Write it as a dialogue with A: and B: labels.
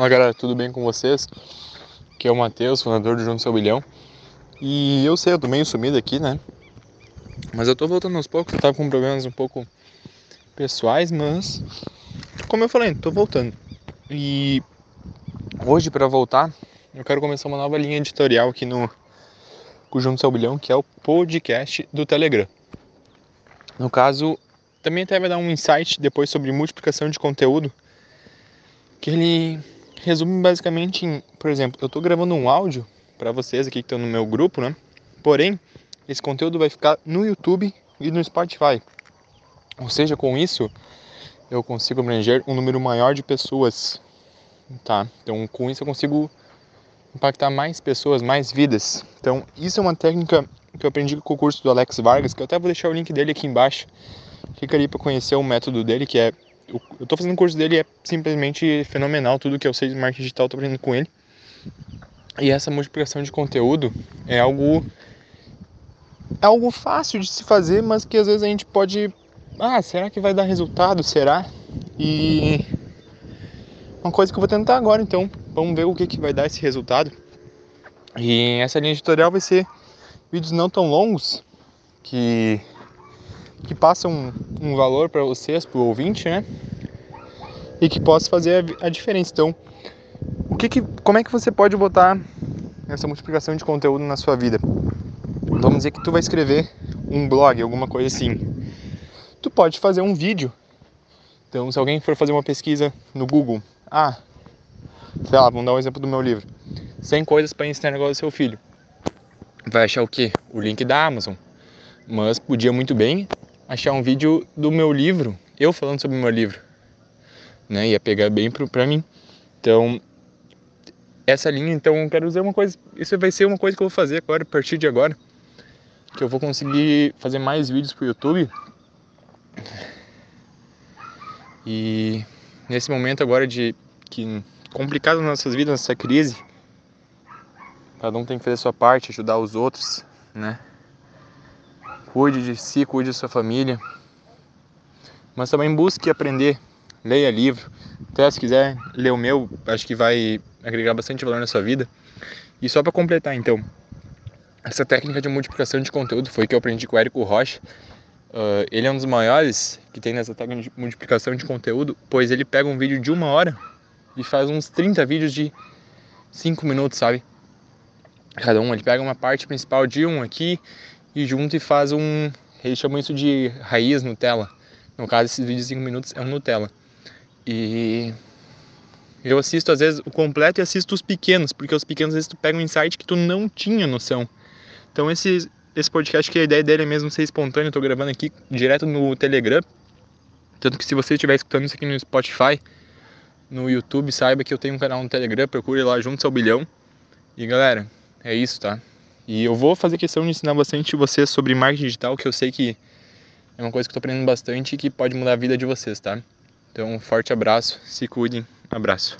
A: Fala galera, tudo bem com vocês? Aqui é o Matheus, fundador do Junto Seu Bilhão. E eu sei, eu tô meio sumido aqui, né? Mas eu tô voltando aos poucos, eu tava com problemas um pouco pessoais, mas como eu falei, tô voltando. E hoje para voltar, eu quero começar uma nova linha editorial aqui no Junto Seu Bilhão, que é o podcast do Telegram. No caso, também até vai dar um insight depois sobre multiplicação de conteúdo, que ele resume basicamente em, por exemplo, eu estou gravando um áudio para vocês aqui que estão no meu grupo, né? Porém, esse conteúdo vai ficar no YouTube e no Spotify. Ou seja, com isso, eu consigo abranger um número maior de pessoas, tá? Então, com isso eu consigo impactar mais pessoas, mais vidas. Então, isso é uma técnica que eu aprendi com o curso do Alex Vargas, que eu até vou deixar o link dele aqui embaixo. Fica ali para conhecer o método dele, que é eu, tô fazendo um curso dele e é simplesmente fenomenal. Tudo que eu sei de marketing digital tô aprendendo com ele. E essa multiplicação de conteúdo é algo é algo fácil de se fazer, mas que às vezes a gente pode, ah, será que vai dar resultado? Será? E uma coisa que eu vou tentar agora, então, vamos ver o que que vai dar esse resultado. E essa linha editorial vai ser vídeos não tão longos que que passam um, um valor para vocês, para o ouvinte, né? E que possa fazer a, a, diferença. Então, o que, que como é que você pode botar essa multiplicação de conteúdo na sua vida? Vamos dizer que tu vai escrever um blog, alguma coisa assim. Tu pode fazer um vídeo. Então, se alguém for fazer uma pesquisa no Google, ah, sei lá, vamos dar um exemplo do meu livro. 100 coisas para ensinar negócio ao seu filho. Vai achar o quê? O link da Amazon. Mas podia muito bem achar um vídeo do meu livro, eu falando sobre o meu livro, né? Ia pegar bem pro, pra mim. Então, essa linha, então, eu quero dizer uma coisa, isso vai ser uma coisa que eu vou fazer agora, a partir de agora, que eu vou conseguir fazer mais vídeos pro YouTube. E nesse momento agora de que complicado nas nossas vidas, nessa crise, cada um tem que fazer a sua parte, ajudar os outros, né? Cuide de si, cuide da sua família. Mas também busque aprender. Leia livro. Até se quiser ler o meu, acho que vai agregar bastante valor na sua vida. E só para completar, então, essa técnica de multiplicação de conteúdo foi que eu aprendi com o Érico Rocha. Uh, ele é um dos maiores que tem nessa técnica de multiplicação de conteúdo, pois ele pega um vídeo de uma hora e faz uns 30 vídeos de 5 minutos, sabe? Cada um, ele pega uma parte principal de um aqui e junto e faz um. Eles chamam isso de raiz Nutella. No caso, esses vídeos de 5 minutos é um Nutella. E eu assisto às vezes o completo e assisto os pequenos, porque os pequenos às vezes tu pega um insight que tu não tinha noção. Então esse, esse podcast que a ideia dele é mesmo ser espontâneo, eu tô gravando aqui direto no Telegram. Tanto que se você estiver escutando isso aqui no Spotify, no YouTube, saiba que eu tenho um canal no Telegram, procure lá junto ao bilhão. E galera, é isso, tá? E eu vou fazer questão de ensinar bastante vocês sobre marketing digital, que eu sei que é uma coisa que eu tô aprendendo bastante e que pode mudar a vida de vocês, tá? Então, um forte abraço, se cuidem, abraço.